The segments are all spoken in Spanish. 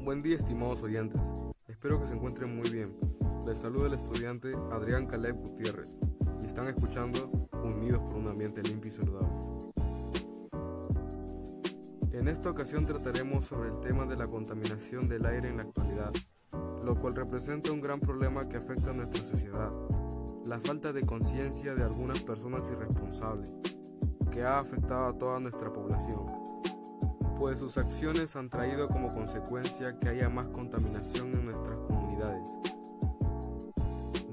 Buen día estimados oyentes, espero que se encuentren muy bien. Les saluda el estudiante Adrián Caleb Gutiérrez y están escuchando Unidos por un ambiente limpio y saludable. En esta ocasión trataremos sobre el tema de la contaminación del aire en la actualidad, lo cual representa un gran problema que afecta a nuestra sociedad, la falta de conciencia de algunas personas irresponsables, que ha afectado a toda nuestra población pues sus acciones han traído como consecuencia que haya más contaminación en nuestras comunidades,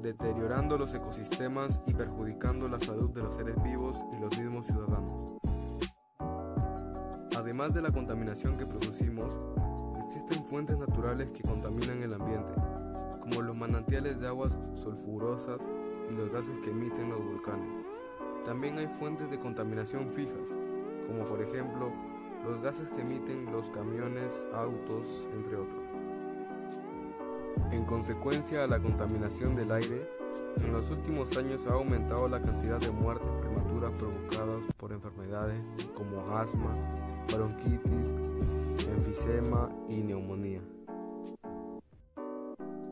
deteriorando los ecosistemas y perjudicando la salud de los seres vivos y los mismos ciudadanos. Además de la contaminación que producimos, existen fuentes naturales que contaminan el ambiente, como los manantiales de aguas sulfurosas y los gases que emiten los volcanes. También hay fuentes de contaminación fijas, como por ejemplo los gases que emiten los camiones, autos, entre otros. En consecuencia a la contaminación del aire, en los últimos años ha aumentado la cantidad de muertes prematuras provocadas por enfermedades como asma, bronquitis, enfisema y neumonía.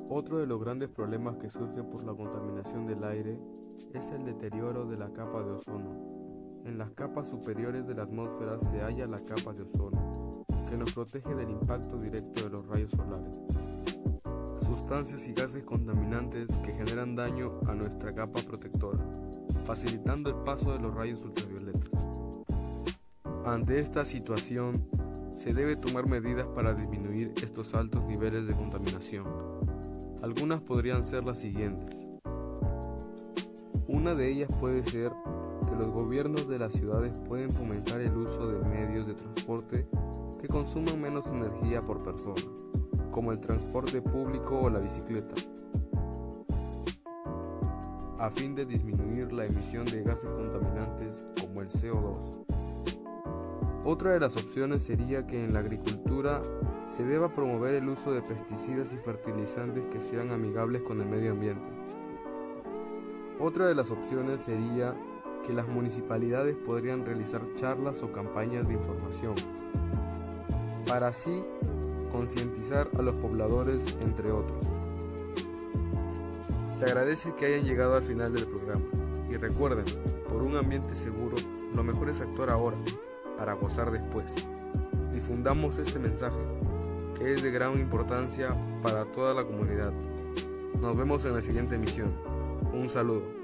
Otro de los grandes problemas que surge por la contaminación del aire es el deterioro de la capa de ozono, en las capas superiores de la atmósfera se halla la capa de ozono, que nos protege del impacto directo de los rayos solares. Sustancias y gases contaminantes que generan daño a nuestra capa protectora, facilitando el paso de los rayos ultravioletas. Ante esta situación, se debe tomar medidas para disminuir estos altos niveles de contaminación. Algunas podrían ser las siguientes. Una de ellas puede ser los gobiernos de las ciudades pueden fomentar el uso de medios de transporte que consuman menos energía por persona, como el transporte público o la bicicleta, a fin de disminuir la emisión de gases contaminantes como el CO2. Otra de las opciones sería que en la agricultura se deba promover el uso de pesticidas y fertilizantes que sean amigables con el medio ambiente. Otra de las opciones sería que las municipalidades podrían realizar charlas o campañas de información para así concientizar a los pobladores, entre otros. Se agradece que hayan llegado al final del programa y recuerden, por un ambiente seguro, lo mejor es actuar ahora para gozar después. Difundamos este mensaje que es de gran importancia para toda la comunidad. Nos vemos en la siguiente emisión. Un saludo.